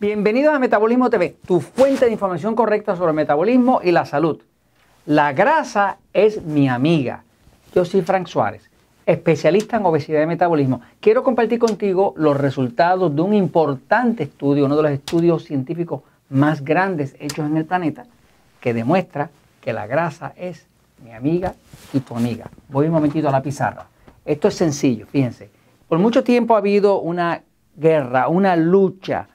Bienvenidos a Metabolismo TV, tu fuente de información correcta sobre el metabolismo y la salud. La grasa es mi amiga. Yo soy Frank Suárez, especialista en obesidad y metabolismo. Quiero compartir contigo los resultados de un importante estudio, uno de los estudios científicos más grandes hechos en el planeta, que demuestra que la grasa es mi amiga y tu amiga. Voy un momentito a la pizarra. Esto es sencillo, fíjense. Por mucho tiempo ha habido una guerra, una lucha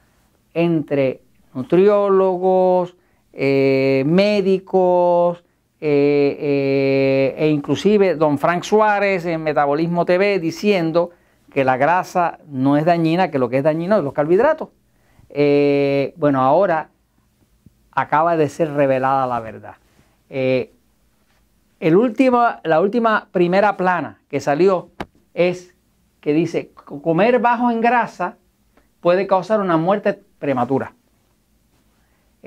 entre nutriólogos, eh, médicos eh, eh, e inclusive don Frank Suárez en Metabolismo TV diciendo que la grasa no es dañina, que lo que es dañino es los carbohidratos. bueno, ahora acaba de ser revelada la verdad. El la última primera plana que salió es que dice comer bajo en grasa puede causar una muerte prematura.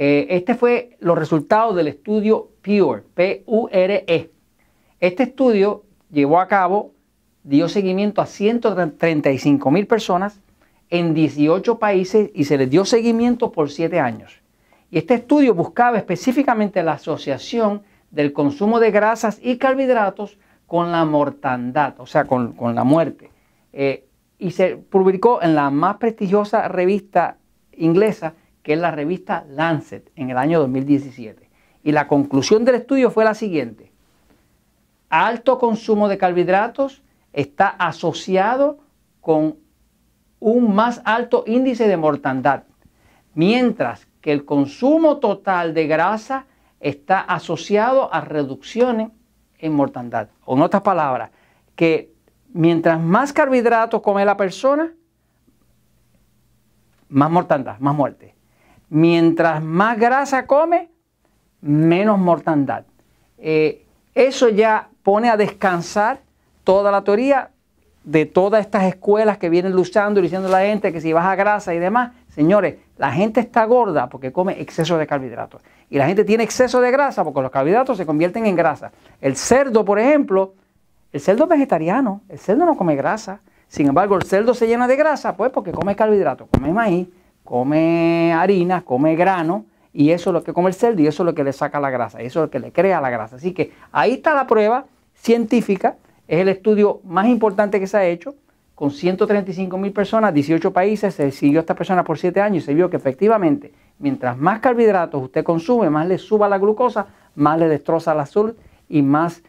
Eh, este fue los resultados del estudio PURE, P-U-R-E. Este estudio llevó a cabo, dio seguimiento a 135 mil personas en 18 países y se les dio seguimiento por 7 años. Y este estudio buscaba específicamente la asociación del consumo de grasas y carbohidratos con la mortandad, o sea, con, la muerte. Eh, y se publicó en la más prestigiosa revista inglesa, que es la revista Lancet, en el año 2017. Y la conclusión del estudio fue la siguiente. Alto consumo de carbohidratos está asociado con un más alto índice de mortandad, mientras que el consumo total de grasa está asociado a reducciones en mortandad. O en otras palabras, que mientras más carbohidratos come la persona, más mortandad, más muerte. Mientras más grasa come, menos mortandad. Eh, eso ya pone a descansar toda la teoría de todas estas escuelas que vienen luchando y diciendo a la gente que si baja grasa y demás. Señores, la gente está gorda porque come exceso de carbohidratos. Y la gente tiene exceso de grasa porque los carbohidratos se convierten en grasa. El cerdo, por ejemplo, el cerdo es vegetariano, el cerdo no come grasa. Sin embargo, el cerdo se llena de grasa, pues porque come carbohidratos, come maíz, come harina, come grano, y eso es lo que come el cerdo y eso es lo que le saca la grasa, y eso es lo que le crea la grasa. Así que ahí está la prueba científica, es el estudio más importante que se ha hecho, con 135 mil personas, 18 países, se siguió a esta persona por 7 años y se vio que efectivamente, mientras más carbohidratos usted consume, más le suba la glucosa, más le destroza la azul y más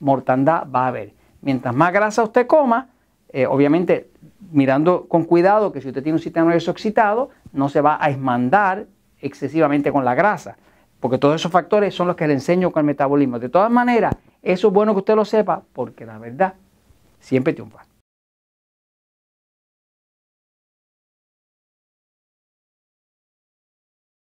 mortandad va a haber. Mientras más grasa usted coma, eh, obviamente mirando con cuidado que si usted tiene un sistema nervioso excitado, no se va a esmandar excesivamente con la grasa, porque todos esos factores son los que le enseño con el metabolismo. De todas maneras, eso es bueno que usted lo sepa, porque la verdad siempre triunfa.